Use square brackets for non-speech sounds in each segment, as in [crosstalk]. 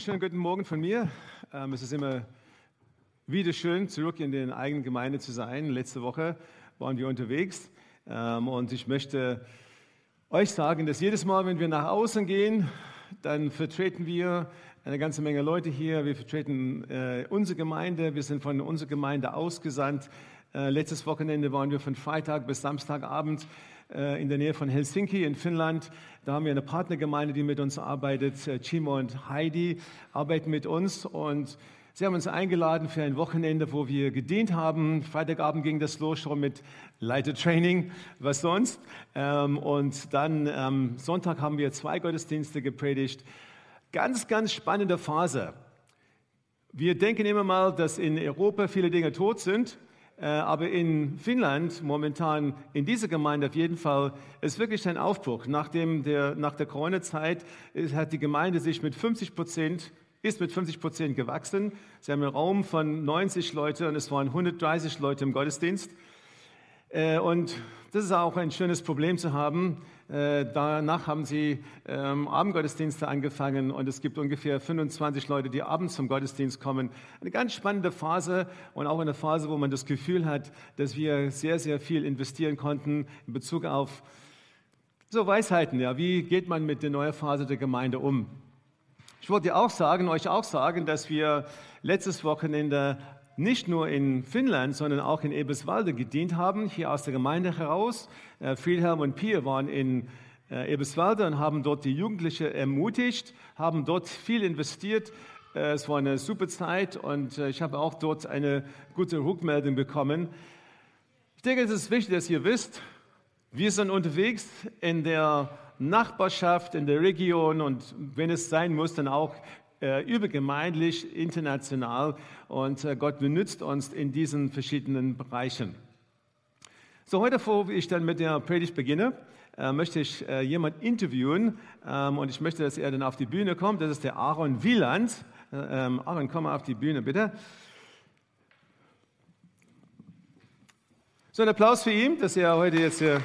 Wunderschönen guten Morgen von mir. Ähm, es ist immer wieder schön, zurück in der eigenen Gemeinde zu sein. Letzte Woche waren wir unterwegs ähm, und ich möchte euch sagen, dass jedes Mal, wenn wir nach außen gehen, dann vertreten wir eine ganze Menge Leute hier. Wir vertreten äh, unsere Gemeinde. Wir sind von unserer Gemeinde ausgesandt. Äh, letztes Wochenende waren wir von Freitag bis Samstagabend in der Nähe von Helsinki in Finnland. Da haben wir eine Partnergemeinde, die mit uns arbeitet. Äh, Chimo und Heidi arbeiten mit uns und Sie haben uns eingeladen für ein Wochenende, wo wir gedient haben. Freitagabend ging das los schon mit Leitertraining, was sonst. Ähm, und dann am Sonntag haben wir zwei Gottesdienste gepredigt. Ganz, ganz spannende Phase. Wir denken immer mal, dass in Europa viele Dinge tot sind. Äh, aber in Finnland momentan, in dieser Gemeinde auf jeden Fall, ist wirklich ein Aufbruch. Nach, dem, der, nach der Corona-Zeit hat die Gemeinde sich mit 50 Prozent, ist mit 50 Prozent gewachsen. Sie haben einen Raum von 90 Leute und es waren 130 Leute im Gottesdienst. Äh, und das ist auch ein schönes Problem zu haben. Äh, danach haben sie ähm, Abendgottesdienste angefangen und es gibt ungefähr 25 Leute, die abends zum Gottesdienst kommen. Eine ganz spannende Phase und auch eine Phase, wo man das Gefühl hat, dass wir sehr, sehr viel investieren konnten in Bezug auf so Weisheiten. Ja, wie geht man mit der neuen Phase der Gemeinde um? Ich wollte auch sagen, euch auch sagen, dass wir letztes Wochenende nicht nur in Finnland, sondern auch in Eberswalde gedient haben, hier aus der Gemeinde heraus. Äh, Friedhelm und Pia waren in äh, Eberswalde und haben dort die Jugendlichen ermutigt, haben dort viel investiert. Äh, es war eine super Zeit und ich habe auch dort eine gute Rückmeldung bekommen. Ich denke, es ist wichtig, dass ihr wisst, wir sind unterwegs in der Nachbarschaft, in der Region und wenn es sein muss, dann auch äh, übergemeindlich, international und äh, Gott benutzt uns in diesen verschiedenen Bereichen. So, heute, bevor ich dann mit der Predigt beginne, äh, möchte ich äh, jemanden interviewen ähm, und ich möchte, dass er dann auf die Bühne kommt. Das ist der Aaron Wieland. Äh, ähm, Aaron, komm mal auf die Bühne, bitte. So, ein Applaus für ihn, dass er heute jetzt hier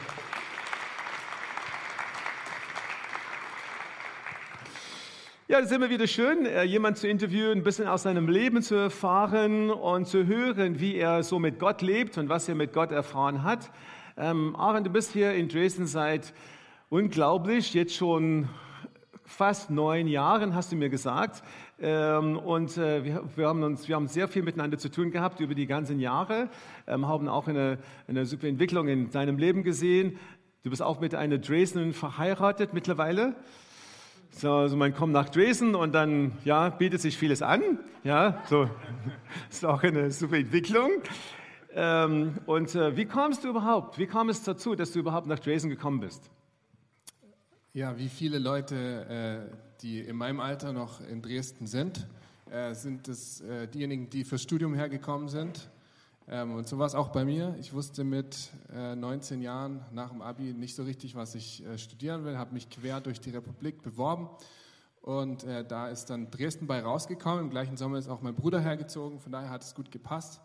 Ja, es ist immer wieder schön, äh, jemanden zu interviewen, ein bisschen aus seinem Leben zu erfahren und zu hören, wie er so mit Gott lebt und was er mit Gott erfahren hat. Ähm, Aaron, du bist hier in Dresden seit unglaublich, jetzt schon fast neun Jahren, hast du mir gesagt. Ähm, und äh, wir, wir, haben uns, wir haben sehr viel miteinander zu tun gehabt über die ganzen Jahre, ähm, haben auch eine, eine super Entwicklung in deinem Leben gesehen. Du bist auch mit einer Dresdnerin verheiratet mittlerweile. So, also man kommt nach Dresden und dann ja, bietet sich vieles an. Ja, so [laughs] ist auch eine super Entwicklung. Ähm, und äh, wie kommst du überhaupt? Wie kam es dazu, dass du überhaupt nach Dresden gekommen bist? Ja, wie viele Leute, äh, die in meinem Alter noch in Dresden sind, äh, sind es äh, diejenigen, die fürs Studium hergekommen sind. Ähm, und so war es auch bei mir. Ich wusste mit 19 äh, Jahren nach dem Abi nicht so richtig, was ich äh, studieren will, habe mich quer durch die Republik beworben. Und äh, da ist dann Dresden bei rausgekommen. Im gleichen Sommer ist auch mein Bruder hergezogen, von daher hat es gut gepasst.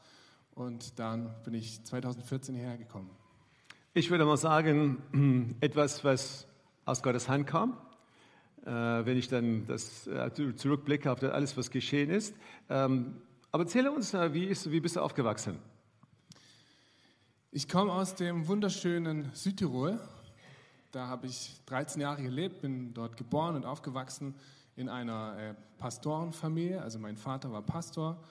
Und dann bin ich 2014 hierher gekommen. Ich würde mal sagen, [clears throat] etwas, was aus Gottes Hand kam, wenn ich dann das zurückblicke auf alles, was geschehen ist. Ähm, aber erzähle uns, wie, ist, wie bist du aufgewachsen? Ich komme aus dem wunderschönen Südtirol. Da habe ich 13 Jahre gelebt, bin dort geboren und aufgewachsen in einer äh, Pastorenfamilie. Also mein Vater war Pastor,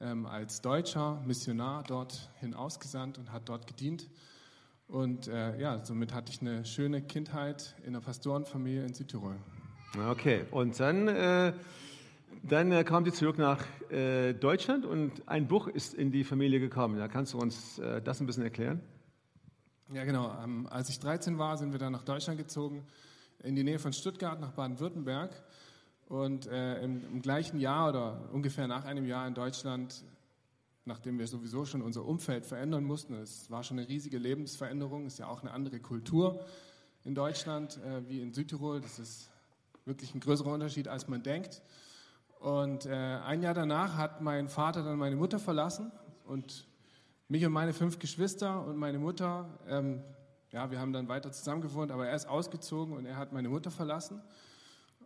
ähm, als Deutscher Missionar dorthin ausgesandt und hat dort gedient. Und äh, ja, somit hatte ich eine schöne Kindheit in einer Pastorenfamilie in Südtirol. Okay, und dann äh, dann äh, kam sie zurück nach äh, Deutschland und ein Buch ist in die Familie gekommen. Da kannst du uns äh, das ein bisschen erklären? Ja, genau. Ähm, als ich 13 war, sind wir dann nach Deutschland gezogen, in die Nähe von Stuttgart, nach Baden-Württemberg. Und äh, im, im, gleichen Jahr oder ungefähr nach einem Jahr in Deutschland, nachdem wir sowieso schon unser Umfeld verändern mussten, es war schon eine riesige Lebensveränderung, ist ja auch eine andere Kultur in Deutschland äh, wie in Südtirol. Das ist wirklich ein größerer Unterschied, als man denkt. Und äh, ein Jahr danach hat mein Vater dann meine Mutter verlassen und mich und meine fünf Geschwister und meine Mutter, ähm, ja, wir haben dann weiter zusammen gewohnt, aber er ist ausgezogen und er hat meine Mutter verlassen.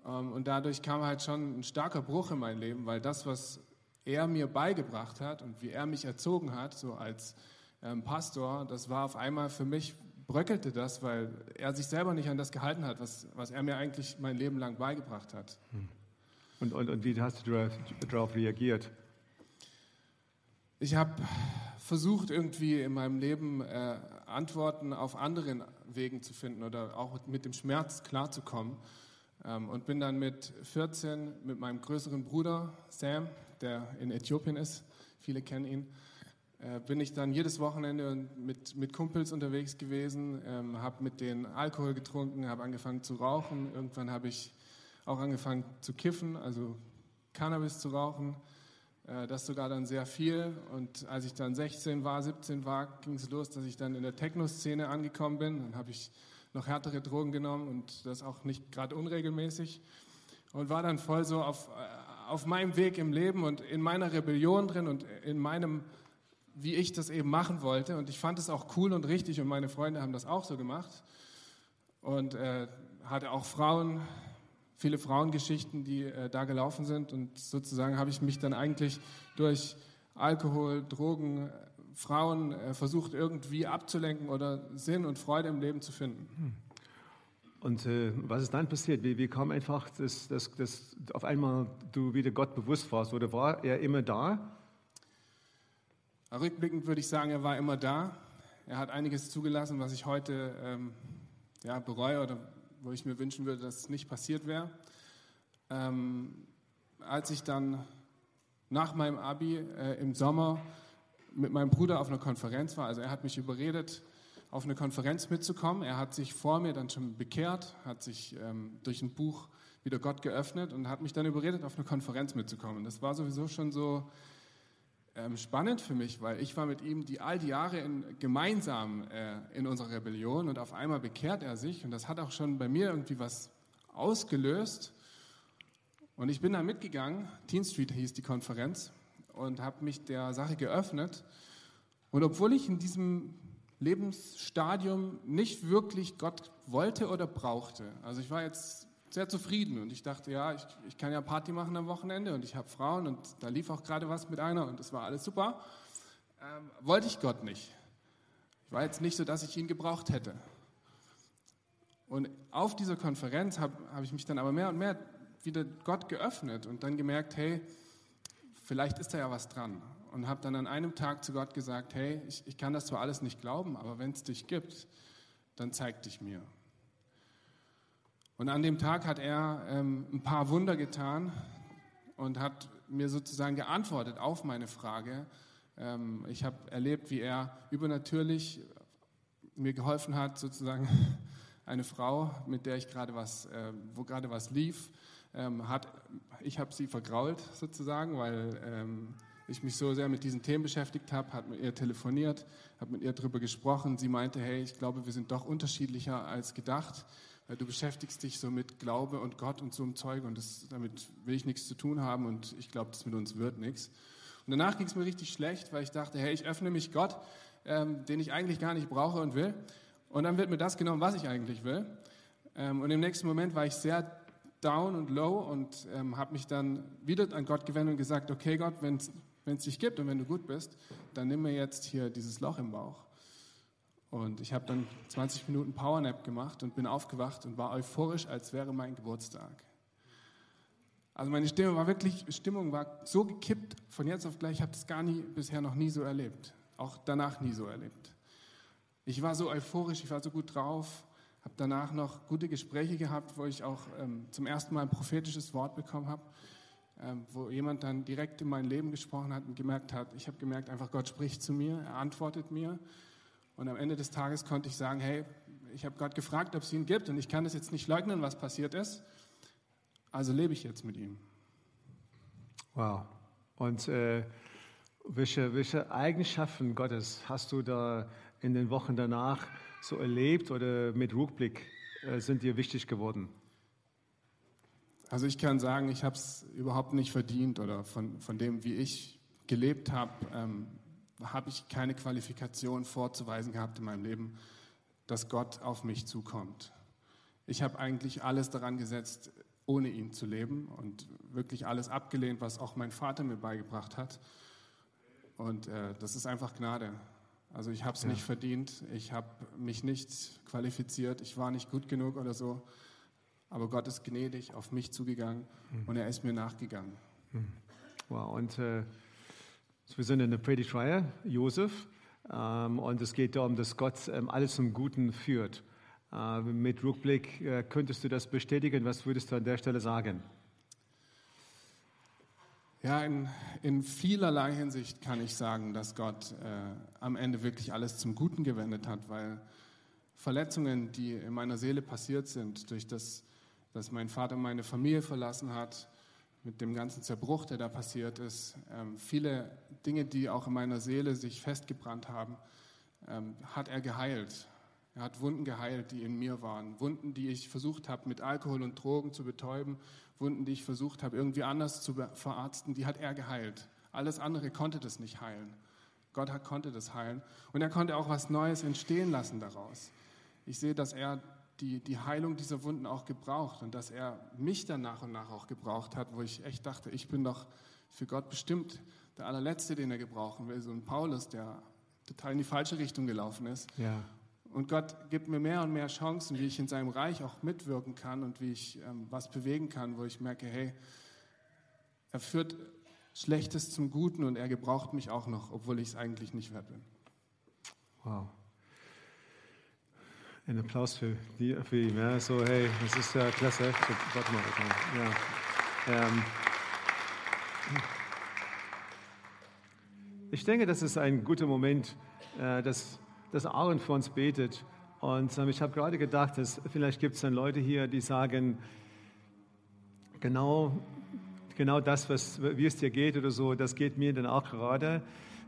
Ähm, und dadurch kam halt schon ein starker Bruch in mein Leben, weil das, was er mir beigebracht hat und wie er mich erzogen hat, so als ähm, Pastor, das war auf einmal für mich, bröckelte das, weil er sich selber nicht an das gehalten hat, was, was er mir eigentlich mein Leben lang beigebracht hat. Hm. Und, und, und wie hast du darauf reagiert? Ich habe versucht, irgendwie in meinem Leben äh, Antworten auf anderen Wegen zu finden oder auch mit dem Schmerz klarzukommen. Ähm, und bin dann mit 14 mit meinem größeren Bruder Sam, der in Äthiopien ist, viele kennen ihn, äh, bin ich dann jedes Wochenende mit, mit Kumpels unterwegs gewesen, ähm, habe mit denen Alkohol getrunken, habe angefangen zu rauchen. Irgendwann habe ich auch angefangen zu kiffen, also Cannabis zu rauchen. Äh, das sogar dann sehr viel. Und als ich dann 16 war, 17 war, ging es los, dass ich dann in der Techno-Szene angekommen bin. Dann habe ich noch härtere Drogen genommen und das auch nicht gerade unregelmäßig und war dann voll so auf, äh, auf meinem Weg im Leben und in meiner Rebellion drin und in meinem, wie ich das eben machen wollte. Und ich fand es auch cool und richtig und meine Freunde haben das auch so gemacht und äh, hatte auch Frauen, viele Frauengeschichten, die äh, da gelaufen sind und sozusagen habe ich mich dann eigentlich durch Alkohol, Drogen, Frauen äh, versucht irgendwie abzulenken oder Sinn und Freude im Leben zu finden. Hm. Und äh, was ist dann passiert? Wie, wie kam einfach, dass, dass, dass auf einmal du wieder Gott bewusst warst? Oder war er immer da? Rückblickend würde ich sagen, er war immer da. Er hat einiges zugelassen, was ich heute ähm, ja, bereue oder wo ich mir wünschen würde, dass es nicht passiert wäre. Ähm, als ich dann nach meinem Abi äh, im Sommer mit meinem Bruder auf einer Konferenz war. Also er hat mich überredet, auf eine Konferenz mitzukommen. Er hat sich vor mir dann schon bekehrt, hat sich ähm, durch ein Buch wieder Gott geöffnet und hat mich dann überredet, auf eine Konferenz mitzukommen. Das war sowieso schon so ähm, spannend für mich, weil ich war mit ihm die all die Jahre in, gemeinsam äh, in unserer Rebellion und auf einmal bekehrt er sich und das hat auch schon bei mir irgendwie was ausgelöst. Und ich bin da mitgegangen. Teen Street hieß die Konferenz und habe mich der Sache geöffnet. Und obwohl ich in diesem Lebensstadium nicht wirklich Gott wollte oder brauchte, also ich war jetzt sehr zufrieden und ich dachte, ja, ich, ich kann ja Party machen am Wochenende und ich habe Frauen und da lief auch gerade was mit einer und es war alles super, ähm, wollte ich Gott nicht. Ich war jetzt nicht so, dass ich ihn gebraucht hätte. Und auf dieser Konferenz habe hab ich mich dann aber mehr und mehr wieder Gott geöffnet und dann gemerkt, hey, vielleicht ist da ja was dran. Und habe dann an einem Tag zu Gott gesagt, hey, ich, ich kann das zwar alles nicht glauben, aber wenn es dich gibt, dann zeig dich mir. Und an dem Tag hat er ähm, ein paar Wunder getan und hat mir sozusagen geantwortet auf meine Frage. Ähm, ich habe erlebt, wie er übernatürlich mir geholfen hat, sozusagen [laughs] eine Frau, mit der ich gerade was, äh, wo gerade was lief, ähm, hat, ich habe sie vergrault sozusagen, weil ähm, ich mich so sehr mit diesen Themen beschäftigt habe, hat mit ihr telefoniert, habe mit ihr darüber gesprochen. Sie meinte, hey, ich glaube, wir sind doch unterschiedlicher als gedacht, weil du beschäftigst dich so mit Glaube und Gott und so einem Zeug und das, damit will ich nichts zu tun haben und ich glaube, das mit uns wird nichts. Und danach ging es mir richtig schlecht, weil ich dachte, hey, ich öffne mich Gott, ähm, den ich eigentlich gar nicht brauche und will. Und dann wird mir das genommen, was ich eigentlich will. Ähm, und im nächsten Moment war ich sehr down und low und ähm, habe mich dann wieder an Gott gewendet und gesagt, okay Gott, wenn es dich gibt und wenn du gut bist, dann nimm mir jetzt hier dieses Loch im Bauch. Und ich habe dann 20 Minuten Powernap gemacht und bin aufgewacht und war euphorisch, als wäre mein Geburtstag. Also meine Stimme war wirklich, Stimmung war so gekippt von jetzt auf gleich, ich habe das gar nie, bisher noch nie so erlebt. Auch danach nie so erlebt. Ich war so euphorisch, ich war so gut drauf habe danach noch gute Gespräche gehabt, wo ich auch ähm, zum ersten Mal ein prophetisches Wort bekommen habe, ähm, wo jemand dann direkt in mein Leben gesprochen hat und gemerkt hat, ich habe gemerkt, einfach Gott spricht zu mir, er antwortet mir. Und am Ende des Tages konnte ich sagen, hey, ich habe Gott gefragt, ob es ihn gibt und ich kann das jetzt nicht leugnen, was passiert ist. also lebe ich jetzt mit ihm. Wow. Und äh, welche, welche Eigenschaften Gottes hast du da in den Wochen danach so erlebt oder mit Rückblick äh, sind dir wichtig geworden? Also ich kann sagen, ich habe es überhaupt nicht verdient oder von, von dem, wie ich gelebt habe, ähm, habe ich keine Qualifikation vorzuweisen gehabt in meinem Leben, dass Gott auf mich zukommt. Ich habe eigentlich alles daran gesetzt, ohne ihn zu leben und wirklich alles abgelehnt, was auch mein Vater mir beigebracht hat. Und äh, das ist einfach Gnade. Also ich habe es ja. nicht verdient, ich habe mich nicht qualifiziert, ich war nicht gut genug oder so. Aber Gott ist gnädig auf mich zugegangen mhm. und er ist mir nachgegangen. Mhm. Wow, und äh, wir sind in der Predigtreihe, Josef, ähm, und es geht darum, dass Gott ähm, alles zum Guten führt. Äh, mit Rückblick äh, könntest du das bestätigen? Was würdest du an der Stelle sagen? Ja, in, in vielerlei Hinsicht kann ich sagen, dass Gott äh, am Ende wirklich alles zum Guten gewendet hat, weil Verletzungen, die in meiner Seele passiert sind, durch das, dass mein Vater meine Familie verlassen hat, mit dem ganzen Zerbruch, der da passiert ist, ähm, viele Dinge, die auch in meiner Seele sich festgebrannt haben, ähm, hat er geheilt. Er hat Wunden geheilt, die in mir waren. Wunden, die ich versucht habe, mit Alkohol und Drogen zu betäuben. Wunden, die ich versucht habe, irgendwie anders zu verarzten, die hat er geheilt. Alles andere konnte das nicht heilen. Gott konnte das heilen. Und er konnte auch was Neues entstehen lassen daraus. Ich sehe, dass er die, die Heilung dieser Wunden auch gebraucht und dass er mich dann nach und nach auch gebraucht hat, wo ich echt dachte, ich bin doch für Gott bestimmt der allerletzte, den er gebrauchen will. So ein Paulus, der total in die falsche Richtung gelaufen ist. Ja. Und Gott gibt mir mehr und mehr Chancen, wie ich in seinem Reich auch mitwirken kann und wie ich ähm, was bewegen kann, wo ich merke, hey, er führt Schlechtes zum Guten und er gebraucht mich auch noch, obwohl ich es eigentlich nicht wert bin. Wow. Ein Applaus für, die, für ihn. Ja, so, hey, das ist ja klasse. So, warte mal, ja. Ähm, ich denke, das ist ein guter Moment, äh, dass dass Aaron für uns betet. Und ähm, ich habe gerade gedacht, dass vielleicht gibt es dann Leute hier, die sagen, genau, genau das, was, wie es dir geht oder so, das geht mir dann auch gerade.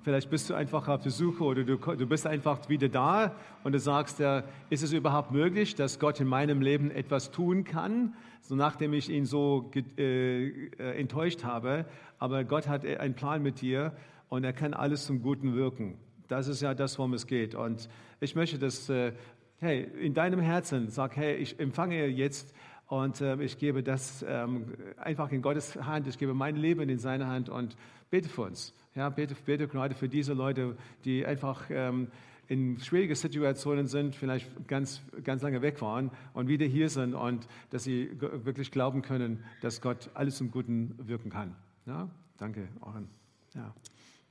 Vielleicht bist du einfach auf der Suche oder du, du bist einfach wieder da und du sagst, ja, ist es überhaupt möglich, dass Gott in meinem Leben etwas tun kann, so nachdem ich ihn so äh, äh, enttäuscht habe. Aber Gott hat einen Plan mit dir und er kann alles zum Guten wirken. Das ist ja das, worum es geht. Und ich möchte, dass, äh, hey, in deinem Herzen sag, hey, ich empfange jetzt und äh, ich gebe das ähm, einfach in Gottes Hand. Ich gebe mein Leben in seine Hand und bete für uns. Ja, bete, bete gerade für diese Leute, die einfach ähm, in schwierige Situationen sind, vielleicht ganz, ganz lange weg waren und wieder hier sind und dass sie wirklich glauben können, dass Gott alles zum Guten wirken kann. Ja, danke, Oren. Ja,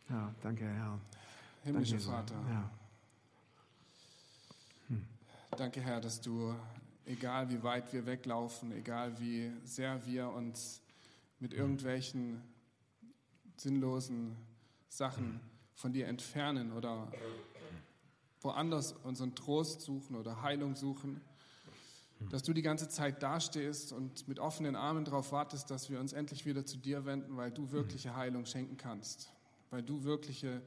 ja danke, Herr. Himmlischer Vater. Ja. Hm. Danke, Herr, dass du, egal wie weit wir weglaufen, egal wie sehr wir uns mit irgendwelchen sinnlosen Sachen von dir entfernen oder woanders unseren Trost suchen oder Heilung suchen, dass du die ganze Zeit dastehst und mit offenen Armen darauf wartest, dass wir uns endlich wieder zu dir wenden, weil du wirkliche Heilung schenken kannst, weil du wirkliche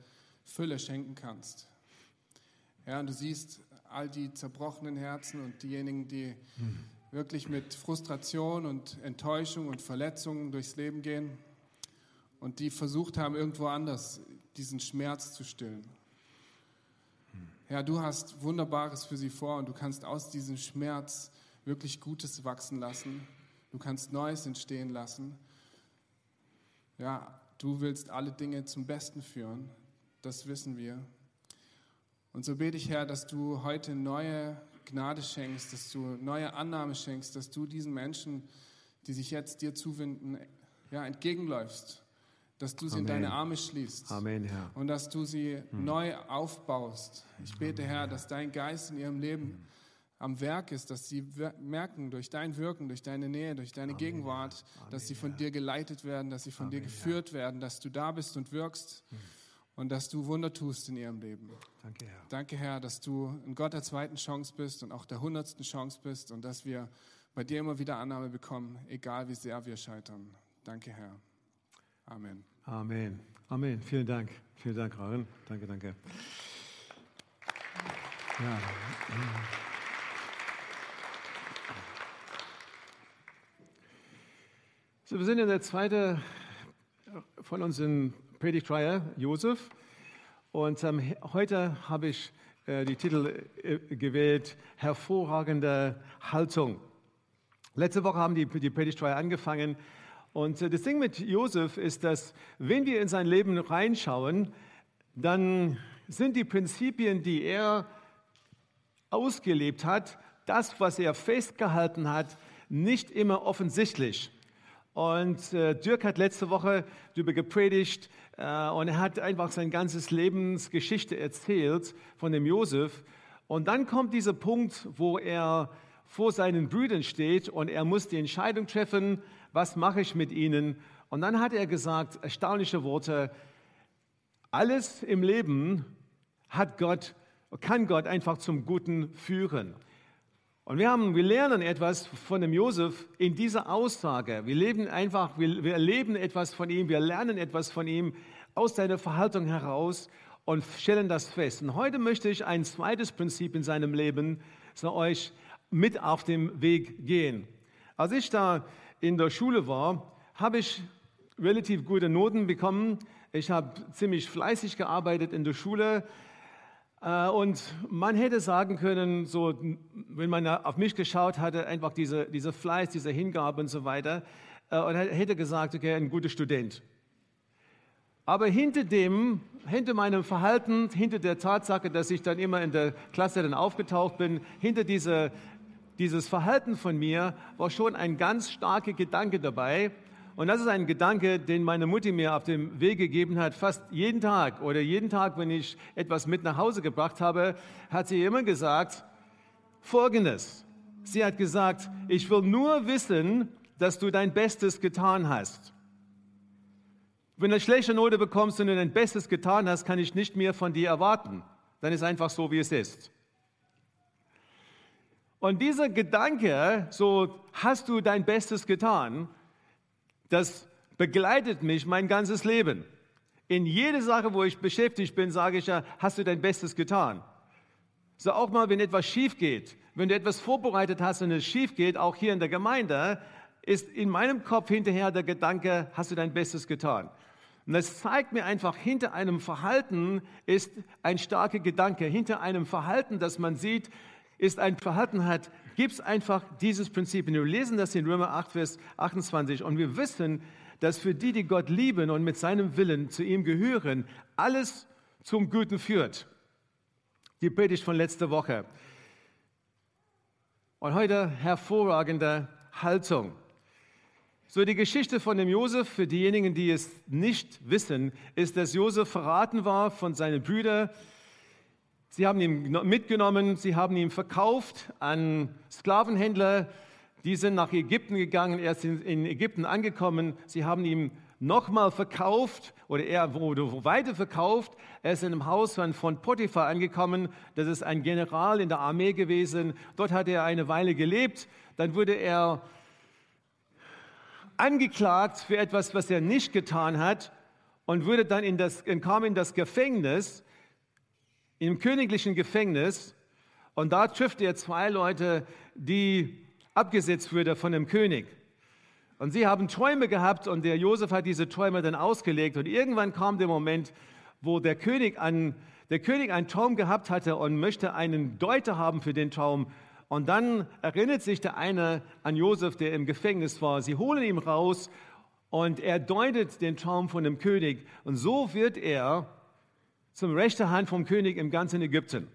Fülle schenken kannst. Ja, und du siehst all die zerbrochenen Herzen und diejenigen, die mhm. wirklich mit Frustration und Enttäuschung und Verletzungen durchs Leben gehen und die versucht haben, irgendwo anders diesen Schmerz zu stillen. Ja, du hast Wunderbares für sie vor und du kannst aus diesem Schmerz wirklich Gutes wachsen lassen. Du kannst Neues entstehen lassen. Ja, du willst alle Dinge zum Besten führen das wissen wir. Und so bete ich, Herr, dass du heute neue Gnade schenkst, dass du neue Annahme schenkst, dass du diesen Menschen, die sich jetzt dir zuwenden, ja, entgegenläufst, dass du sie Amen. in deine Arme schließt Amen, Herr. und dass du sie hm. neu aufbaust. Ich bete, Amen, Herr, dass dein Geist in ihrem Leben hm. am Werk ist, dass sie merken durch dein Wirken, durch deine Nähe, durch deine Amen, Gegenwart, dass sie von dir geleitet werden, dass sie von dir geführt werden, dass du da bist und wirkst. Hm und dass du Wunder tust in ihrem Leben. Danke, Herr. Danke, Herr, dass du ein Gott der zweiten Chance bist und auch der hundertsten Chance bist und dass wir bei dir immer wieder Annahme bekommen, egal wie sehr wir scheitern. Danke, Herr. Amen. Amen. Amen. Vielen Dank. Vielen Dank, Rarin. Danke, danke. Ja. So, wir sind in der zweiten von unseren Predigtreihe, Josef. Und ähm, heute habe ich äh, die Titel äh, gewählt, hervorragende Haltung. Letzte Woche haben die, die Predigtreihe angefangen. Und äh, das Ding mit Josef ist, dass wenn wir in sein Leben reinschauen, dann sind die Prinzipien, die er ausgelebt hat, das, was er festgehalten hat, nicht immer offensichtlich. Und äh, Dirk hat letzte Woche darüber gepredigt äh, und er hat einfach sein ganzes Lebensgeschichte erzählt von dem Josef. Und dann kommt dieser Punkt, wo er vor seinen Brüdern steht und er muss die Entscheidung treffen, was mache ich mit ihnen? Und dann hat er gesagt, erstaunliche Worte, alles im Leben hat Gott, kann Gott einfach zum Guten führen. Und wir, haben, wir lernen etwas von dem Josef in dieser Aussage. Wir leben einfach, wir, wir erleben etwas von ihm, wir lernen etwas von ihm aus seiner Verhaltung heraus und stellen das fest. Und heute möchte ich ein zweites Prinzip in seinem Leben so euch mit auf dem Weg gehen. Als ich da in der Schule war, habe ich relativ gute Noten bekommen. Ich habe ziemlich fleißig gearbeitet in der Schule. Äh, und man hätte sagen können, so, wenn man auf mich geschaut hatte, einfach diese, diese Fleiß, diese Hingabe und so weiter, äh, und hätte gesagt, okay, ein guter Student. Aber hinter dem, hinter meinem Verhalten, hinter der Tatsache, dass ich dann immer in der Klasse dann aufgetaucht bin, hinter dieser, dieses Verhalten von mir war schon ein ganz starker Gedanke dabei, und das ist ein Gedanke, den meine Mutti mir auf dem Weg gegeben hat, fast jeden Tag oder jeden Tag, wenn ich etwas mit nach Hause gebracht habe, hat sie immer gesagt, Folgendes. Sie hat gesagt, ich will nur wissen, dass du dein Bestes getan hast. Wenn du eine schlechte Note bekommst und du dein Bestes getan hast, kann ich nicht mehr von dir erwarten. Dann ist einfach so, wie es ist. Und dieser Gedanke, so hast du dein Bestes getan, das begleitet mich mein ganzes Leben. In jede Sache, wo ich beschäftigt bin, sage ich ja, hast du dein Bestes getan. So auch mal, wenn etwas schief geht, wenn du etwas vorbereitet hast und es schief geht, auch hier in der Gemeinde, ist in meinem Kopf hinterher der Gedanke, hast du dein Bestes getan. Und das zeigt mir einfach, hinter einem Verhalten ist ein starker Gedanke. Hinter einem Verhalten, das man sieht, ist ein Verhalten hat, gibt es einfach dieses Prinzip. Wir lesen das in Römer 8, Vers 28 und wir wissen, dass für die, die Gott lieben und mit seinem Willen zu ihm gehören, alles zum Guten führt. Die Predigt von letzter Woche. Und heute hervorragende Haltung. So die Geschichte von dem Josef, für diejenigen, die es nicht wissen, ist, dass Josef verraten war von seinen Brüdern, Sie haben ihn mitgenommen, sie haben ihn verkauft an Sklavenhändler. Die sind nach Ägypten gegangen, er ist in Ägypten angekommen. Sie haben ihn nochmal verkauft oder er wurde weiter verkauft. Er ist in einem Haus von Potiphar angekommen. Das ist ein General in der Armee gewesen. Dort hat er eine Weile gelebt. Dann wurde er angeklagt für etwas, was er nicht getan hat und wurde dann in das, kam in das Gefängnis im königlichen Gefängnis und da trifft er zwei Leute, die abgesetzt wurden von dem König. Und sie haben Träume gehabt und der Josef hat diese Träume dann ausgelegt und irgendwann kam der Moment, wo der König, an, der König einen Traum gehabt hatte und möchte einen Deuter haben für den Traum. Und dann erinnert sich der eine an Josef, der im Gefängnis war. Sie holen ihn raus und er deutet den Traum von dem König. Und so wird er zum rechten Hand vom König im ganzen Ägypten.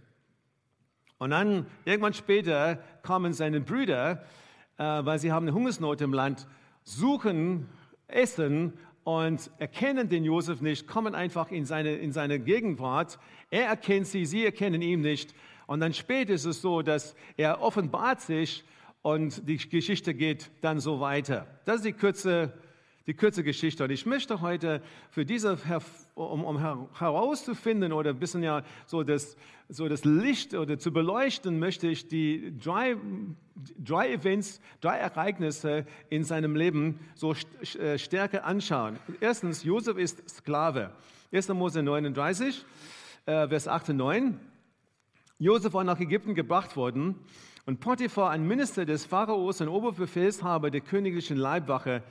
Und dann, irgendwann später, kommen seine Brüder, äh, weil sie haben eine Hungersnot im Land, suchen Essen und erkennen den Josef nicht, kommen einfach in seine, in seine Gegenwart. Er erkennt sie, sie erkennen ihn nicht. Und dann später ist es so, dass er offenbart sich und die Geschichte geht dann so weiter. Das ist die kurze die kurze Geschichte. Und ich möchte heute für diese, um, um herauszufinden oder ein bisschen ja so das, so das Licht oder zu beleuchten, möchte ich die drei, drei Events, drei Ereignisse in seinem Leben so äh, stärker anschauen. Erstens, Josef ist Sklave. 1. Mose 39, äh, Vers 8 und 9. Josef war nach Ägypten gebracht worden und Potiphar, ein Minister des Pharaos und Oberbefehlshaber der königlichen Leibwache,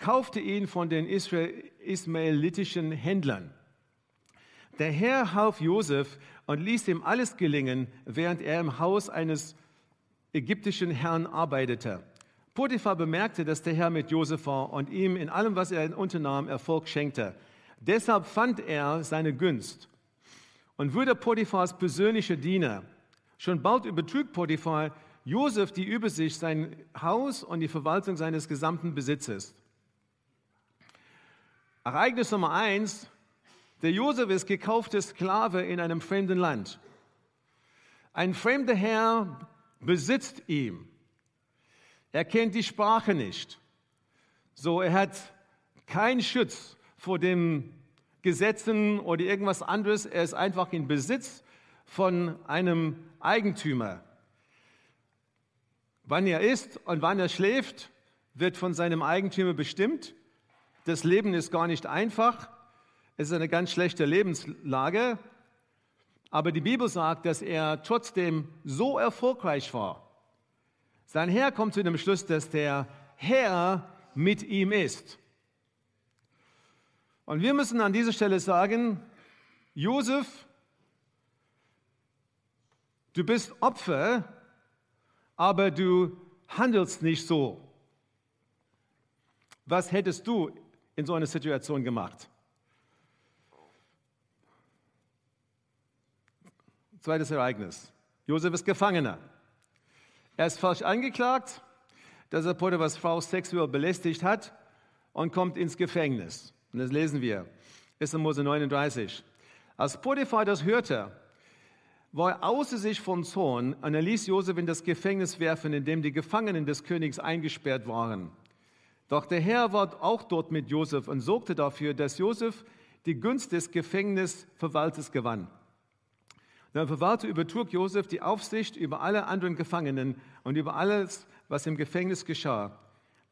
kaufte ihn von den ismaelitischen Händlern. Der Herr half Josef und ließ ihm alles gelingen, während er im Haus eines ägyptischen Herrn arbeitete. Potiphar bemerkte, dass der Herr mit Josef war und ihm in allem, was er unternahm, Erfolg schenkte. Deshalb fand er seine Gunst und wurde Potiphars persönlicher Diener. Schon bald übertrug Potiphar Josef die Übersicht sein Haus und die Verwaltung seines gesamten Besitzes. Ereignis Nummer eins, der Josef ist gekaufter Sklave in einem fremden Land. Ein fremder Herr besitzt ihn. Er kennt die Sprache nicht. So, er hat keinen Schutz vor den Gesetzen oder irgendwas anderes. Er ist einfach in Besitz von einem Eigentümer. Wann er isst und wann er schläft, wird von seinem Eigentümer bestimmt. Das Leben ist gar nicht einfach. Es ist eine ganz schlechte Lebenslage. Aber die Bibel sagt, dass er trotzdem so erfolgreich war. Sein Herr kommt zu dem Schluss, dass der Herr mit ihm ist. Und wir müssen an dieser Stelle sagen, Josef, du bist Opfer, aber du handelst nicht so. Was hättest du in so einer Situation gemacht? Zweites Ereignis. Josef ist Gefangener. Er ist falsch angeklagt, dass er Potiphar's Frau sexuell belästigt hat und kommt ins Gefängnis. Und das lesen wir. 1. Mose 39. Als Potiphar das hörte, war er außer sich von Zorn und er ließ Josef in das Gefängnis werfen, in dem die Gefangenen des Königs eingesperrt waren. Doch der Herr war auch dort mit Josef und sorgte dafür, dass Josef die Gunst des Gefängnisverwalters gewann. Der Verwalter übertrug Josef die Aufsicht über alle anderen Gefangenen und über alles, was im Gefängnis geschah.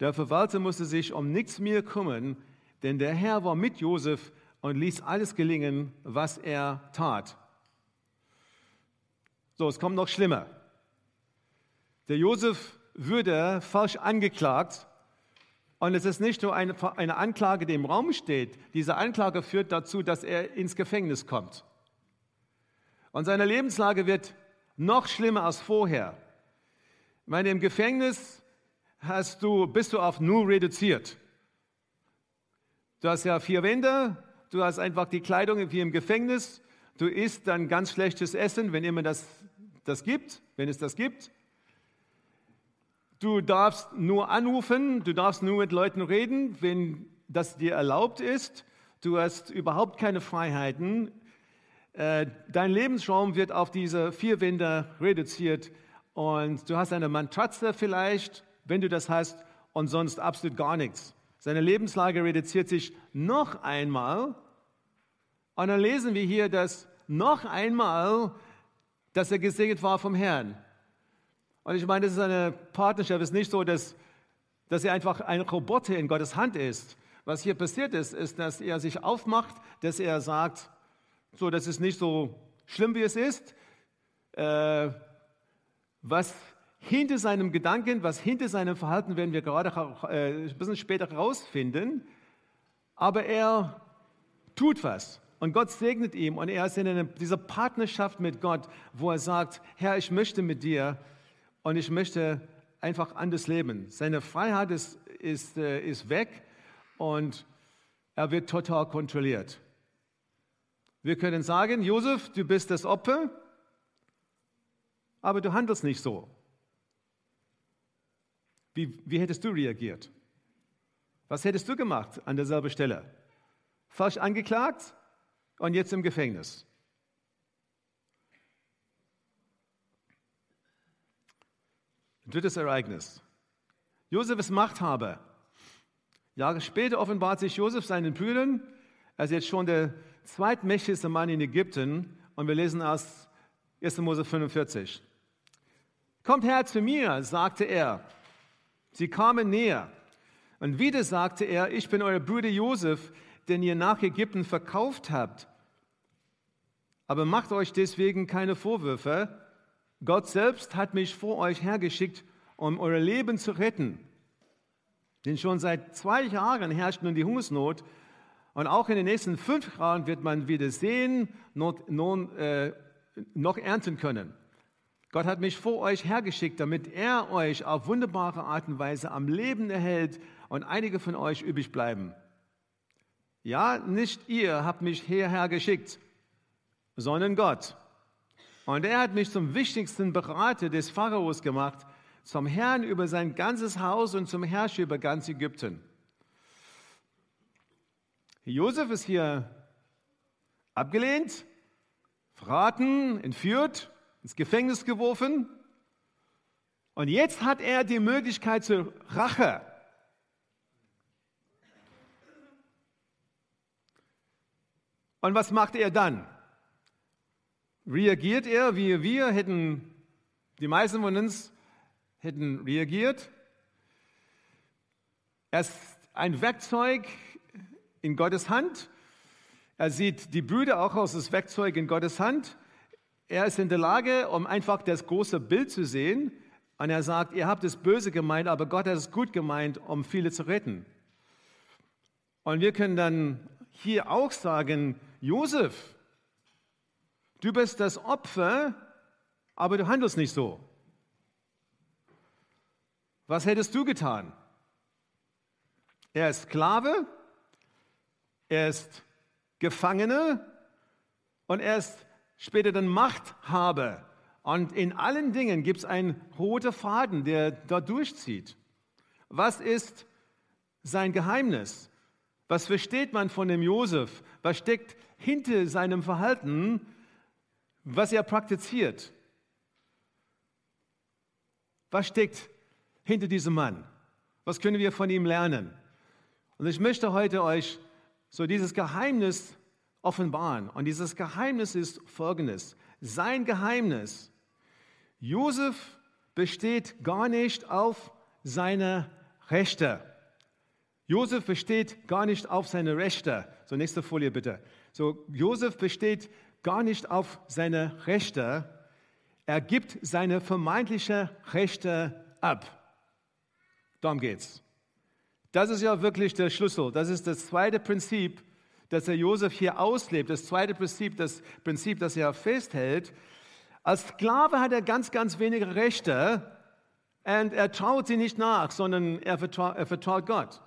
Der Verwalter musste sich um nichts mehr kümmern, denn der Herr war mit Josef und ließ alles gelingen, was er tat. So, es kommt noch schlimmer. Der Josef würde falsch angeklagt und es ist nicht nur eine, Anklage, die im Raum steht. Diese Anklage führt dazu, dass er ins Gefängnis kommt. Und seine Lebenslage wird noch schlimmer als vorher. Ich meine, im Gefängnis hast du, bist du auf null reduziert. Du hast ja vier Wände, du hast einfach die Kleidung wie im Gefängnis, du isst dann ganz schlechtes Essen, wenn immer das, das gibt, wenn es das gibt. Du darfst nur anrufen, du darfst nur mit Leuten reden, wenn das dir erlaubt ist. Du hast überhaupt keine Freiheiten. Äh, dein Lebensraum wird auf diese vier Wände reduziert und du hast eine Matratze vielleicht, wenn du das hast, und sonst absolut gar nichts. Seine Lebenslage reduziert sich noch einmal. Und dann lesen wir hier, dass noch einmal, dass er gesegnet war vom Herrn. Und ich meine, das ist eine Partnerschaft. Es ist nicht so, dass, dass er einfach ein Roboter in Gottes Hand ist. Was hier passiert ist, ist, dass er sich aufmacht, dass er sagt, so, das ist nicht so schlimm, wie es ist. Äh, was hinter seinem Gedanken, was hinter seinem Verhalten werden wir gerade äh, ein bisschen später herausfinden. Aber er tut was und Gott segnet ihm und er ist in dieser Partnerschaft mit Gott, wo er sagt, Herr, ich möchte mit dir und ich möchte einfach anders leben. Seine Freiheit ist, ist, äh, ist weg und er wird total kontrolliert. Wir können sagen, Josef, du bist das Opfer, aber du handelst nicht so. Wie, wie hättest du reagiert? Was hättest du gemacht an derselben Stelle? Falsch angeklagt und jetzt im Gefängnis. Drittes Ereignis. Josef ist Machthaber. Jahre später offenbart sich Josef seinen Brüdern. Er ist jetzt schon der zweitmächtigste Mann in Ägypten. Und wir lesen aus 1. Mose 45. Kommt her zu mir, sagte er. Sie kamen näher. Und wieder sagte er, ich bin euer Bruder Josef, den ihr nach Ägypten verkauft habt. Aber macht euch deswegen keine Vorwürfe. Gott selbst hat mich vor euch hergeschickt, um euer Leben zu retten. Denn schon seit zwei Jahren herrscht nun die Hungersnot. Und auch in den nächsten fünf Jahren wird man wieder sehen, noch, noch, äh, noch ernten können. Gott hat mich vor euch hergeschickt, damit er euch auf wunderbare Art und Weise am Leben erhält und einige von euch übrig bleiben. Ja, nicht ihr habt mich hierher geschickt, sondern Gott. Und er hat mich zum wichtigsten Berater des Pharaos gemacht, zum Herrn über sein ganzes Haus und zum Herrscher über ganz Ägypten. Josef ist hier abgelehnt, verraten, entführt, ins Gefängnis geworfen. Und jetzt hat er die Möglichkeit zur Rache. Und was macht er dann? Reagiert er, wie wir hätten, die meisten von uns hätten reagiert? Er ist ein Werkzeug in Gottes Hand. Er sieht die Brüder auch als das Werkzeug in Gottes Hand. Er ist in der Lage, um einfach das große Bild zu sehen. Und er sagt, ihr habt es böse gemeint, aber Gott hat es gut gemeint, um viele zu retten. Und wir können dann hier auch sagen, Josef, du bist das Opfer, aber du handelst nicht so. Was hättest du getan? Er ist Sklave, er ist Gefangene und er ist später dann Machthaber. Und in allen Dingen gibt es einen roten Faden, der da durchzieht. Was ist sein Geheimnis? Was versteht man von dem Josef? Was steckt hinter seinem Verhalten, was er praktiziert? Was steckt hinter diesem Mann? Was können wir von ihm lernen? Und ich möchte heute euch so dieses Geheimnis offenbaren. Und dieses Geheimnis ist folgendes. Sein Geheimnis. Josef besteht gar nicht auf seine Rechte. Josef besteht gar nicht auf seine Rechte. So, nächste Folie bitte. So, Josef besteht gar nicht auf seine Rechte. Er gibt seine vermeintliche Rechte ab. Darum geht's. Das ist ja wirklich der Schlüssel. Das ist das zweite Prinzip, das der Josef hier auslebt. Das zweite Prinzip, das Prinzip, das er festhält. Als Sklave hat er ganz, ganz wenige Rechte und er traut sie nicht nach, sondern er vertraut, er vertraut Gott.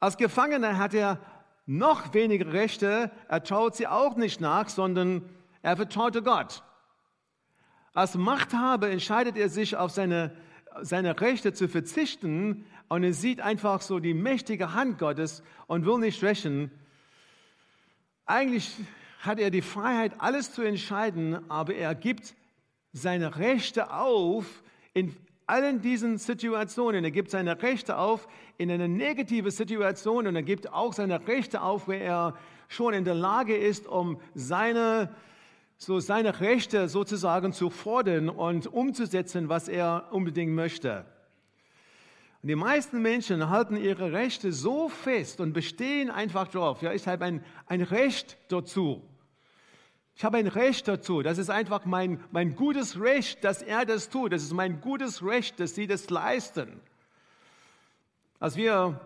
Als Gefangener hat er noch weniger Rechte, er traut sie auch nicht nach, sondern er vertraute Gott. Als Machthaber entscheidet er sich auf seine, seine Rechte zu verzichten und er sieht einfach so die mächtige Hand Gottes und will nicht schwächen. Eigentlich hat er die Freiheit, alles zu entscheiden, aber er gibt seine Rechte auf in allen diesen Situationen. Er gibt seine Rechte auf in eine negative Situation und er gibt auch seine Rechte auf, wo er schon in der Lage ist, um seine, so seine Rechte sozusagen zu fordern und umzusetzen, was er unbedingt möchte. Und die meisten Menschen halten ihre Rechte so fest und bestehen einfach drauf. Ja, ich habe ein, ein Recht dazu. Ich habe ein Recht dazu. Das ist einfach mein, mein gutes Recht, dass er das tut. Das ist mein gutes Recht, dass sie das leisten. Als wir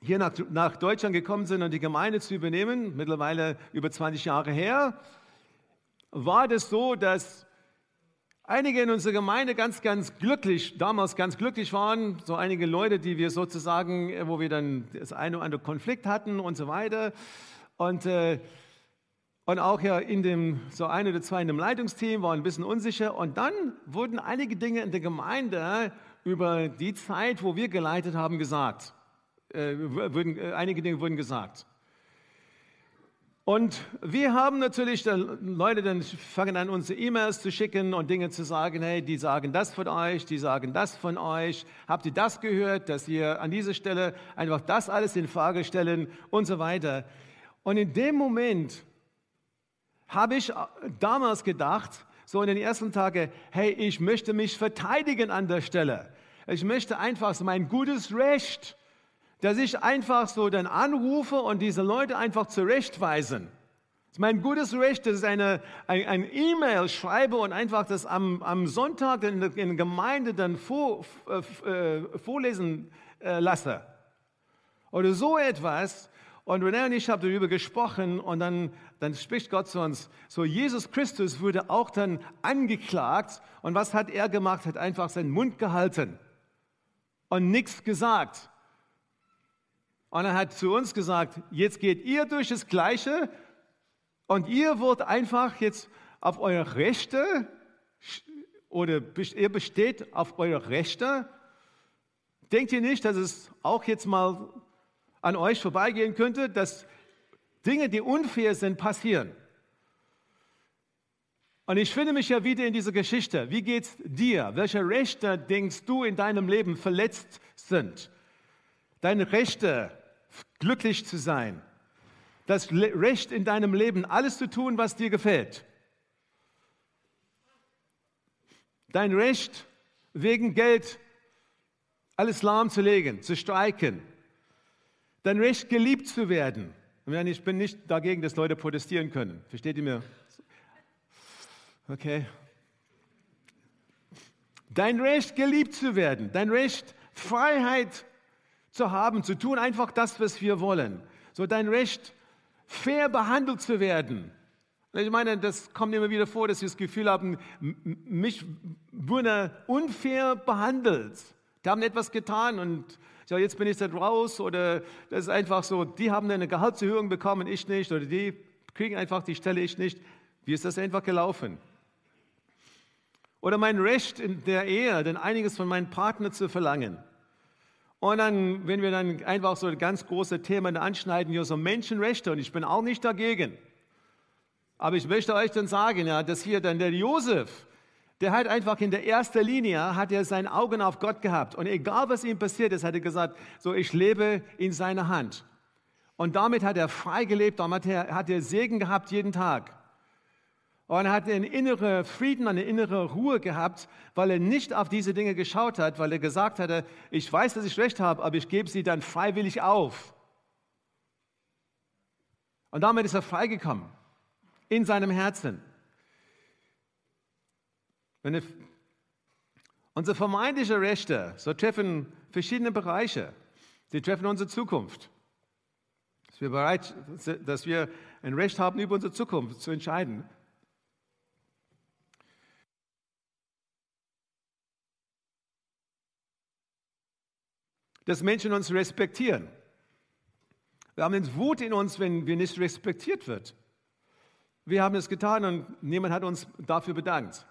hier nach, nach Deutschland gekommen sind, um die Gemeinde zu übernehmen, mittlerweile über 20 Jahre her, war das so, dass einige in unserer Gemeinde ganz, ganz glücklich, damals ganz glücklich waren, so einige Leute, die wir sozusagen, wo wir dann das eine oder andere Konflikt hatten und so weiter. Und äh, und auch ja in dem, so ein oder zwei in dem Leitungsteam waren ein bisschen unsicher. Und dann wurden einige Dinge in der Gemeinde über die Zeit, wo wir geleitet haben, gesagt. Äh, wurden, äh, einige Dinge wurden gesagt. Und wir haben natürlich, dann, Leute dann fangen an, unsere E-Mails zu schicken und Dinge zu sagen, hey, die sagen das von euch, die sagen das von euch. Habt ihr das gehört, dass ihr an dieser Stelle einfach das alles in Frage stellen und so weiter. Und in dem Moment habe ich damals gedacht, so in den ersten Tagen, hey, ich möchte mich verteidigen an der Stelle. Ich möchte einfach so mein gutes Recht dass ich einfach so dann anrufe und diese Leute einfach zurechtweisen. Das ist mein gutes Recht, dass ich eine ein E-Mail schreibe und einfach das am, am Sonntag in der, in der Gemeinde dann vor, äh, vorlesen äh, lasse. Oder so etwas. Und René und ich haben darüber gesprochen und dann, dann spricht Gott zu uns. So, Jesus Christus wurde auch dann angeklagt. Und was hat er gemacht? Hat einfach seinen Mund gehalten und nichts gesagt. Und er hat zu uns gesagt, jetzt geht ihr durch das Gleiche und ihr wollt einfach jetzt auf eure Rechte oder ihr besteht auf eure Rechte. Denkt ihr nicht, dass es auch jetzt mal an euch vorbeigehen könnte, dass Dinge, die unfair sind, passieren? Und ich finde mich ja wieder in dieser Geschichte. Wie geht's dir? Welche Rechte denkst du in deinem Leben verletzt sind? Deine Rechte, glücklich zu sein, das Recht in deinem Leben, alles zu tun, was dir gefällt. Dein Recht, wegen Geld alles lahmzulegen, zu streiken. Dein Recht, geliebt zu werden. Ich bin nicht dagegen, dass Leute protestieren können. Versteht ihr mir? Okay. Dein Recht, geliebt zu werden. Dein Recht, Freiheit zu haben, zu tun einfach das, was wir wollen. So dein Recht, fair behandelt zu werden. Ich meine, das kommt immer wieder vor, dass sie das Gefühl haben, mich wurde unfair behandelt. Die haben etwas getan und ja, jetzt bin ich da raus oder das ist einfach so, die haben eine Gehaltserhöhung bekommen, ich nicht oder die kriegen einfach die Stelle, ich nicht. Wie ist das einfach gelaufen? Oder mein Recht in der Ehe, denn einiges von meinem Partner zu verlangen. Und dann, wenn wir dann einfach so ganz große Themen anschneiden, hier so Menschenrechte, und ich bin auch nicht dagegen. Aber ich möchte euch dann sagen, ja, dass hier dann der Josef, der hat einfach in der ersten Linie, hat er seine Augen auf Gott gehabt. Und egal was ihm passiert ist, hat er gesagt, so ich lebe in seiner Hand. Und damit hat er frei gelebt, damit hat er Segen gehabt jeden Tag. Und er hat einen inneren Frieden, eine innere Ruhe gehabt, weil er nicht auf diese Dinge geschaut hat, weil er gesagt hatte, ich weiß, dass ich recht habe, aber ich gebe sie dann freiwillig auf. Und damit ist er freigekommen in seinem Herzen. Wenn unsere vermeintlichen Rechte, so treffen verschiedene Bereiche. Sie treffen unsere Zukunft. Dass wir bereit, dass wir ein Recht haben, über unsere Zukunft zu entscheiden. dass Menschen uns respektieren. Wir haben eine Wut in uns, wenn wir nicht respektiert wird. Wir haben es getan und niemand hat uns dafür bedankt.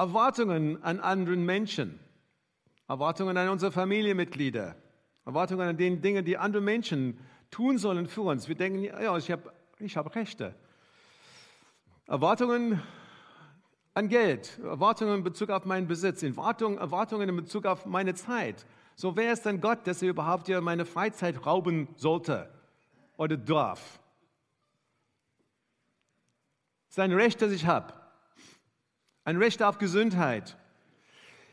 Erwartungen an anderen Menschen, Erwartungen an unsere Familienmitglieder, Erwartungen an den Dingen, die andere Menschen tun sollen für uns. Wir denken, ja, ich habe ich hab Rechte. Erwartungen an Geld, Erwartungen in Bezug auf meinen Besitz, Erwartungen, in Bezug auf meine Zeit. So wer ist denn Gott, dass er überhaupt hier meine Freizeit rauben sollte oder darf? Sein Recht, das ich habe. Ein Recht auf Gesundheit.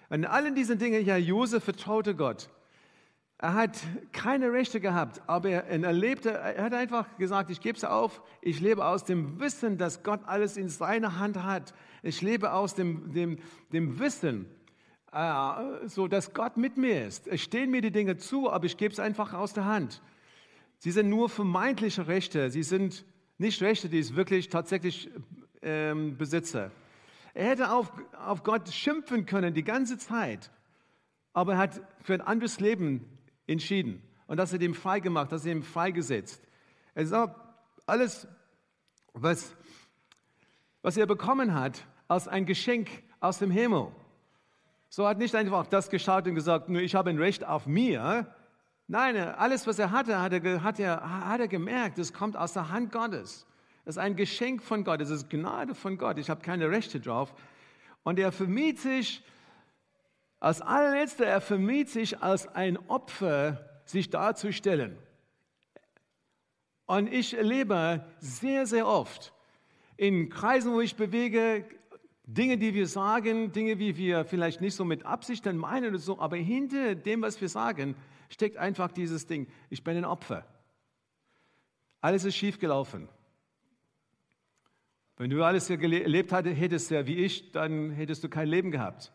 An allen diesen Dingen, ja, Josef vertraute Gott. Er hat keine Rechte gehabt, aber er, er lebte, er hat einfach gesagt, ich gebe es auf, ich lebe aus dem Wissen, dass Gott alles in seiner Hand hat. Ich lebe aus dem, dem, dem Wissen, äh, so dass Gott mit mir ist. Es stehen mir die Dinge zu, aber ich gebe es einfach aus der Hand. Sie sind nur vermeintliche Rechte, sie sind nicht Rechte, die ich wirklich tatsächlich ähm, besitze. Er hätte auf, auf Gott schimpfen können die ganze Zeit, aber er hat für ein anderes Leben entschieden. Und das hat ihm frei gemacht, das hat ihm freigesetzt. Er sagt, alles, was, was er bekommen hat, als ein Geschenk aus dem Himmel. So hat nicht einfach das geschaut und gesagt, nur ich habe ein Recht auf mir, Nein, alles, was er hatte, hat er, hat er, hat er gemerkt, es kommt aus der Hand Gottes. Es ist ein Geschenk von Gott, es ist Gnade von Gott. Ich habe keine Rechte drauf. Und er vermied sich, als allerletzter, er vermied sich als ein Opfer, sich darzustellen. Und ich erlebe sehr, sehr oft in Kreisen, wo ich bewege, Dinge, die wir sagen, Dinge, wie wir vielleicht nicht so mit Absicht dann meinen oder so, aber hinter dem, was wir sagen, steckt einfach dieses Ding, ich bin ein Opfer. Alles ist schiefgelaufen. Wenn du alles hier gelebt hättest, ja, wie ich, dann hättest du kein Leben gehabt.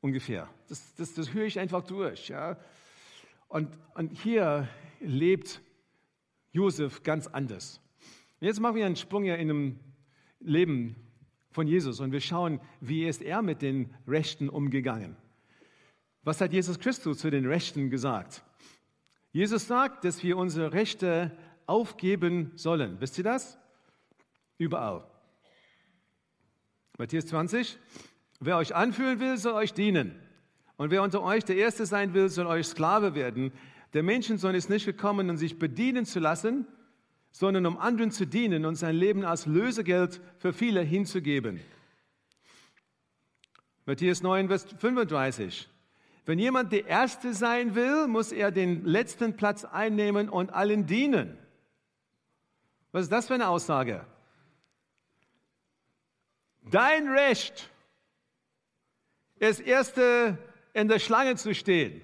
Ungefähr. Das, das, das höre ich einfach durch. Ja. Und, und hier lebt Josef ganz anders. Jetzt machen wir einen Sprung ja in dem Leben von Jesus und wir schauen, wie ist er mit den Rechten umgegangen. Was hat Jesus Christus zu den Rechten gesagt? Jesus sagt, dass wir unsere Rechte aufgeben sollen. Wisst ihr das? Überall. Matthäus 20. Wer euch anfühlen will, soll euch dienen. Und wer unter euch der Erste sein will, soll euch Sklave werden. Der Menschensohn ist nicht gekommen, um sich bedienen zu lassen, sondern um anderen zu dienen und sein Leben als Lösegeld für viele hinzugeben. Matthäus 9, Vers 35. Wenn jemand der Erste sein will, muss er den letzten Platz einnehmen und allen dienen. Was ist das für eine Aussage? Dein Recht ist Erste in der Schlange zu stehen.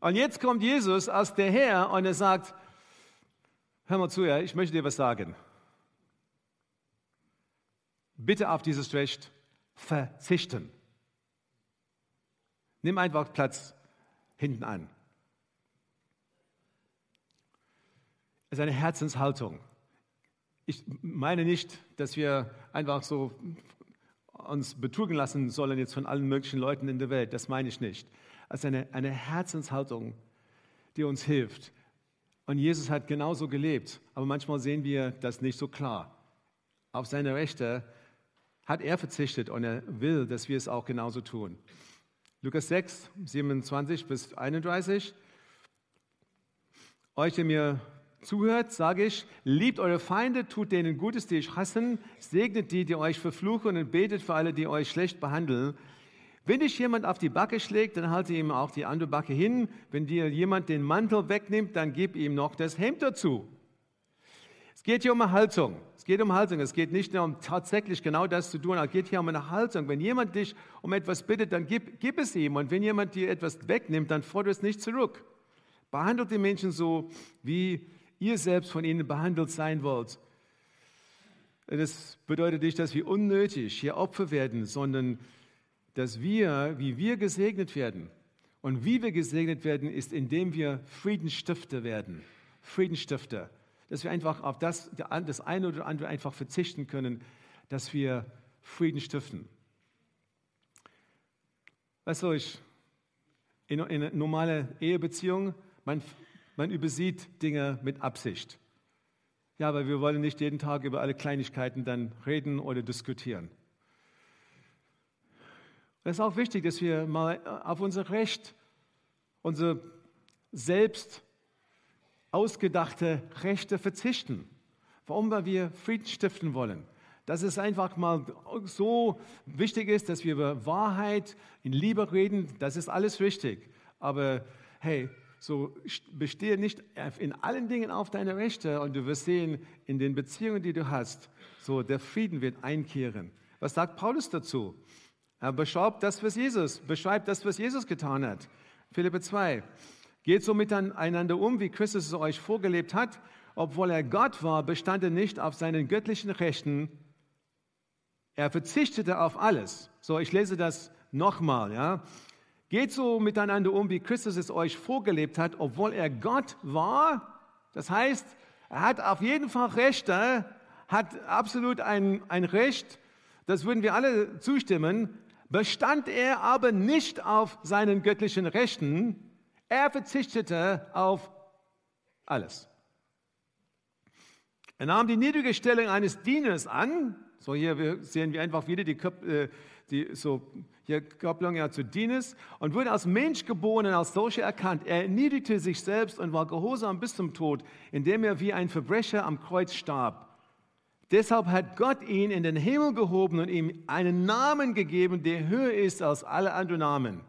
Und jetzt kommt Jesus als der Herr und er sagt, hör mal zu, ja, ich möchte dir was sagen. Bitte auf dieses Recht verzichten. Nimm einfach Platz hinten an. Es ist eine Herzenshaltung. Ich meine nicht, dass wir einfach so uns betrügen lassen sollen jetzt von allen möglichen Leuten in der Welt. Das meine ich nicht. Ist eine, eine Herzenshaltung, die uns hilft. Und Jesus hat genauso gelebt, aber manchmal sehen wir das nicht so klar. Auf seine Rechte hat er verzichtet und er will, dass wir es auch genauso tun. Lukas 6, 27 bis 31. Euch, der mir zuhört, sage ich, liebt eure Feinde, tut denen Gutes, die euch hassen, segnet die, die euch verfluchen und betet für alle, die euch schlecht behandeln. Wenn dich jemand auf die Backe schlägt, dann halte ihm auch die andere Backe hin. Wenn dir jemand den Mantel wegnimmt, dann gib ihm noch das Hemd dazu. Es geht hier um eine Haltung. Es geht um Haltung. Es geht nicht nur um tatsächlich genau das zu tun, es geht hier um eine Haltung. Wenn jemand dich um etwas bittet, dann gib, gib es ihm. Und wenn jemand dir etwas wegnimmt, dann fordere es nicht zurück. Behandelt die Menschen so, wie ihr selbst von ihnen behandelt sein wollt. Das bedeutet nicht, dass wir unnötig hier Opfer werden, sondern dass wir, wie wir gesegnet werden. Und wie wir gesegnet werden, ist, indem wir Friedensstifter werden. Friedensstifter dass wir einfach auf das, das eine oder andere einfach verzichten können, dass wir Frieden stiften. Weißt du, ich, in, in einer Ehebeziehung, man, man übersieht Dinge mit Absicht. Ja, aber wir wollen nicht jeden Tag über alle Kleinigkeiten dann reden oder diskutieren. Es ist auch wichtig, dass wir mal auf unser Recht, unser Selbst ausgedachte Rechte verzichten. Warum? Weil wir Frieden stiften wollen. Dass es einfach mal so wichtig ist, dass wir über Wahrheit in Liebe reden, das ist alles wichtig. Aber hey, so bestehe nicht in allen Dingen auf deine Rechte und du wirst sehen, in den Beziehungen, die du hast, so der Frieden wird einkehren. Was sagt Paulus dazu? Er beschreibt das, was Jesus, beschreibt das, was Jesus getan hat. Philippe 2. Geht so miteinander um, wie Christus es euch vorgelebt hat. Obwohl er Gott war, bestand er nicht auf seinen göttlichen Rechten. Er verzichtete auf alles. So, ich lese das nochmal, ja. Geht so miteinander um, wie Christus es euch vorgelebt hat, obwohl er Gott war. Das heißt, er hat auf jeden Fall Rechte, hat absolut ein, ein Recht, das würden wir alle zustimmen, bestand er aber nicht auf seinen göttlichen Rechten, er verzichtete auf alles. Er nahm die niedrige Stellung eines Dieners an, So hier sehen wir einfach wieder die, äh, die so hier Kopplung ja zu Dienes und wurde als Mensch geboren und als solcher erkannt. Er erniedrigte sich selbst und war gehorsam bis zum Tod, indem er wie ein Verbrecher am Kreuz starb. Deshalb hat Gott ihn in den Himmel gehoben und ihm einen Namen gegeben, der höher ist als alle anderen Namen.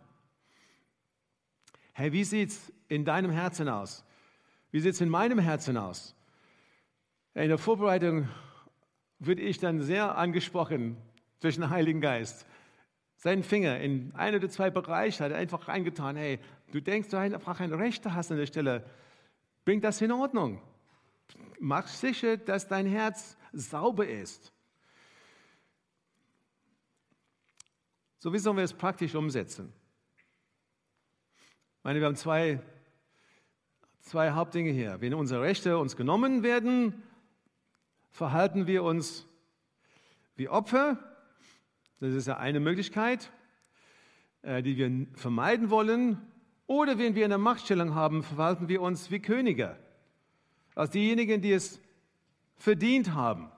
Hey, wie sieht es in deinem Herzen aus? Wie sieht es in meinem Herzen aus? In der Vorbereitung würde ich dann sehr angesprochen durch den Heiligen Geist. Seinen Finger in ein oder zwei Bereiche hat er einfach reingetan. Hey, du denkst, du einfach ein Recht hast an der Stelle. Bring das in Ordnung. Mach sicher, dass dein Herz sauber ist. So, wie sollen wir es praktisch umsetzen? Ich meine, wir haben zwei, zwei Hauptdinge hier. Wenn unsere Rechte uns genommen werden, verhalten wir uns wie Opfer. Das ist ja eine Möglichkeit, äh, die wir vermeiden wollen. Oder wenn wir eine Machtstellung haben, verhalten wir uns wie Könige. Als diejenigen, die es verdient haben.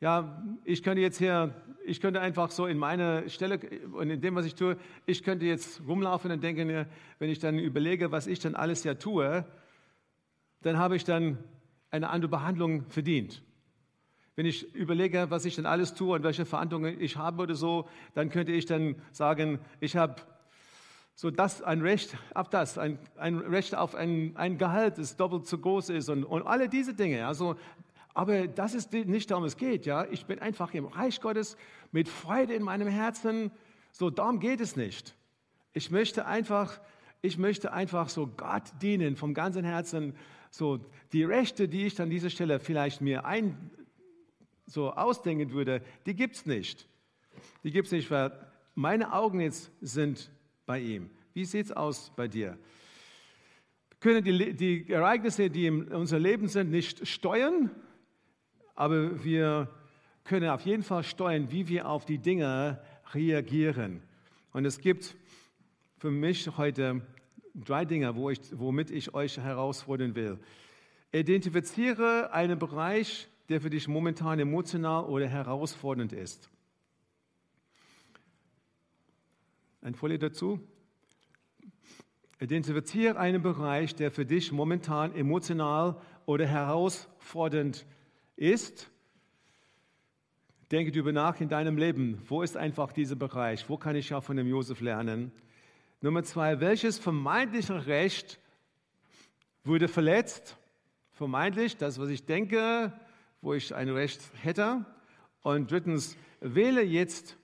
Ja, ich könnte jetzt hier, ich könnte einfach so in meiner Stelle und in dem, was ich tue, ich könnte jetzt rumlaufen und denken, wenn ich dann überlege, was ich dann alles ja tue, dann habe ich dann eine andere Behandlung verdient. Wenn ich überlege, was ich dann alles tue und welche Verantwortung ich habe oder so, dann könnte ich dann sagen, ich habe so das ein Recht auf das, ein, ein Recht auf ein, ein Gehalt, das doppelt so groß ist und, und alle diese Dinge. Also, aber das ist nicht darum es geht. Ja, ich bin einfach im Reich Gottes mit Freude in meinem Herzen. So darum geht es nicht. Ich möchte einfach, ich möchte einfach so Gott dienen vom ganzen Herzen. So die Rechte, die ich an dieser Stelle vielleicht mir ein so ausdenken würde, die gibt es nicht. Die gibt es nicht, weil meine Augen jetzt sind bei ihm. Wie sieht es aus bei dir? Wir können die, die Ereignisse, die in unser Leben sind, nicht steuern, aber wir können auf jeden Fall steuern, wie wir auf die Dinge reagieren. Und es gibt für mich heute drei Dinge, wo ich, womit ich euch herausfordern will. Identifiziere einen Bereich, der für dich momentan emotional oder herausfordernd ist. Ein Folie dazu. Identifiziere einen Bereich, der für dich momentan emotional oder herausfordernd ist. Denke darüber nach in deinem Leben. Wo ist einfach dieser Bereich? Wo kann ich ja von dem Josef lernen? Nummer zwei, welches vermeintliche Recht wurde verletzt? Vermeintlich, das, was ich denke, wo ich ein Recht hätte. Und drittens, wähle jetzt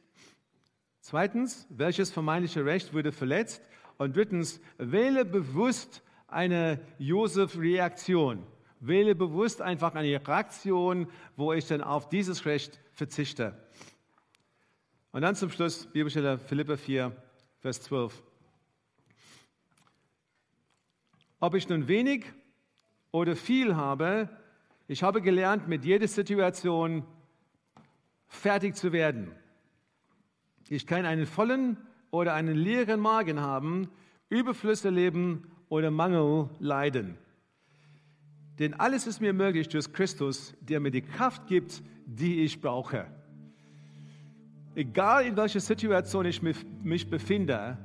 Zweitens, welches vermeintliche Recht wurde verletzt? Und drittens, wähle bewusst eine Josef-Reaktion. Wähle bewusst einfach eine Reaktion, wo ich dann auf dieses Recht verzichte. Und dann zum Schluss Bibelstelle Philippa 4, Vers 12. Ob ich nun wenig oder viel habe, ich habe gelernt, mit jeder Situation fertig zu werden. Ich kann einen vollen oder einen leeren Magen haben, Überflüsse leben oder Mangel leiden. Denn alles ist mir möglich durch Christus, der mir die Kraft gibt, die ich brauche. Egal in welcher Situation ich mich befinde,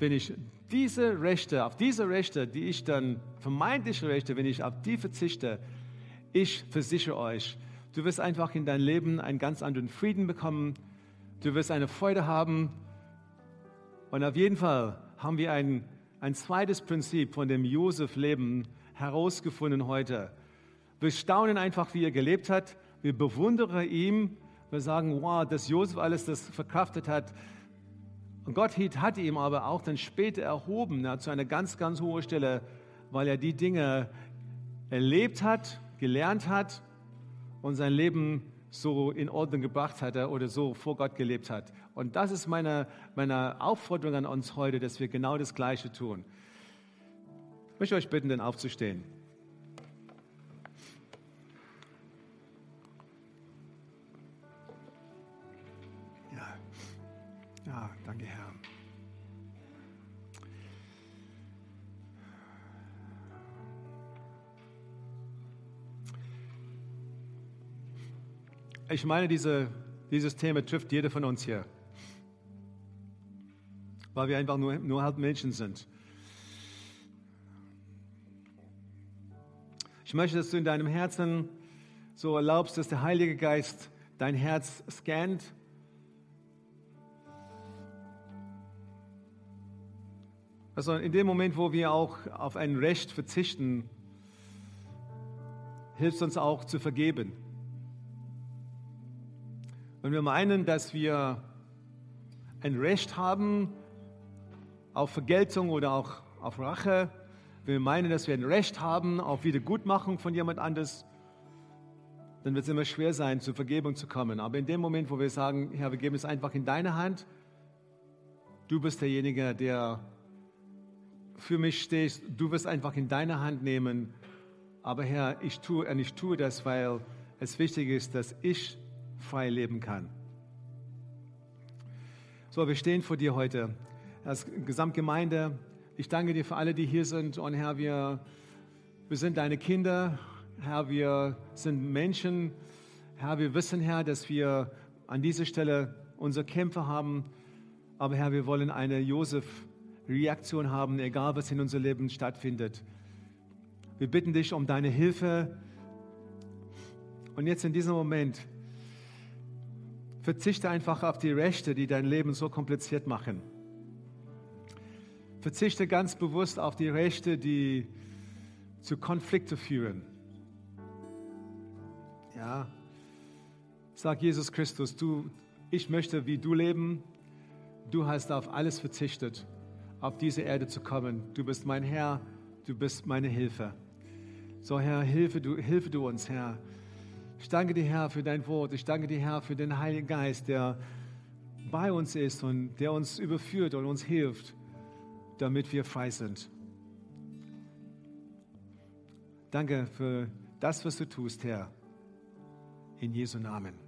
wenn ich diese Rechte, auf diese Rechte, die ich dann, vermeintliche Rechte, wenn ich auf die verzichte, ich versichere euch, Du wirst einfach in dein Leben einen ganz anderen Frieden bekommen. Du wirst eine Freude haben. Und auf jeden Fall haben wir ein, ein zweites Prinzip von dem Josef-Leben herausgefunden heute. Wir staunen einfach, wie er gelebt hat. Wir bewundern ihn. Wir sagen, wow, dass Josef alles das verkraftet hat. Und Gott hat ihm aber auch dann später erhoben ja, zu einer ganz, ganz hohen Stelle, weil er die Dinge erlebt hat, gelernt hat und sein Leben so in Ordnung gebracht hat oder so vor Gott gelebt hat. Und das ist meine, meine Aufforderung an uns heute, dass wir genau das Gleiche tun. Ich möchte euch bitten, denn aufzustehen. Ja danke Herr. ich meine, diese, dieses Thema trifft jeder von uns hier. Weil wir einfach nur, nur halt Menschen sind. Ich möchte, dass du in deinem Herzen so erlaubst, dass der Heilige Geist dein Herz scannt. Also in dem Moment, wo wir auch auf ein Recht verzichten, hilft uns auch zu vergeben. Wenn wir meinen, dass wir ein Recht haben auf Vergeltung oder auch auf Rache, wenn wir meinen, dass wir ein Recht haben auf Wiedergutmachung von jemand anders, dann wird es immer schwer sein, zur Vergebung zu kommen. Aber in dem Moment, wo wir sagen, Herr, wir geben es einfach in deine Hand, du bist derjenige, der für mich stehst, du wirst einfach in deine Hand nehmen. Aber Herr, ich tue, ich tue das, weil es wichtig ist, dass ich frei leben kann. So, wir stehen vor dir heute als Gesamtgemeinde. Ich danke dir für alle, die hier sind. Und Herr, wir, wir sind deine Kinder. Herr, wir sind Menschen. Herr, wir wissen, Herr, dass wir an dieser Stelle unsere Kämpfe haben. Aber Herr, wir wollen eine Josef-Reaktion haben, egal was in unserem Leben stattfindet. Wir bitten dich um deine Hilfe. Und jetzt in diesem Moment, verzichte einfach auf die Rechte, die dein Leben so kompliziert machen. Verzichte ganz bewusst auf die Rechte, die zu Konflikten führen. Ja, sag Jesus Christus, du, ich möchte wie du leben. Du hast auf alles verzichtet, auf diese Erde zu kommen. Du bist mein Herr, du bist meine Hilfe. So Herr, hilfe du, hilfe du uns, Herr. Ich danke dir, Herr, für dein Wort. Ich danke dir, Herr, für den Heiligen Geist, der bei uns ist und der uns überführt und uns hilft damit wir frei sind. Danke für das, was du tust, Herr. In Jesu Namen.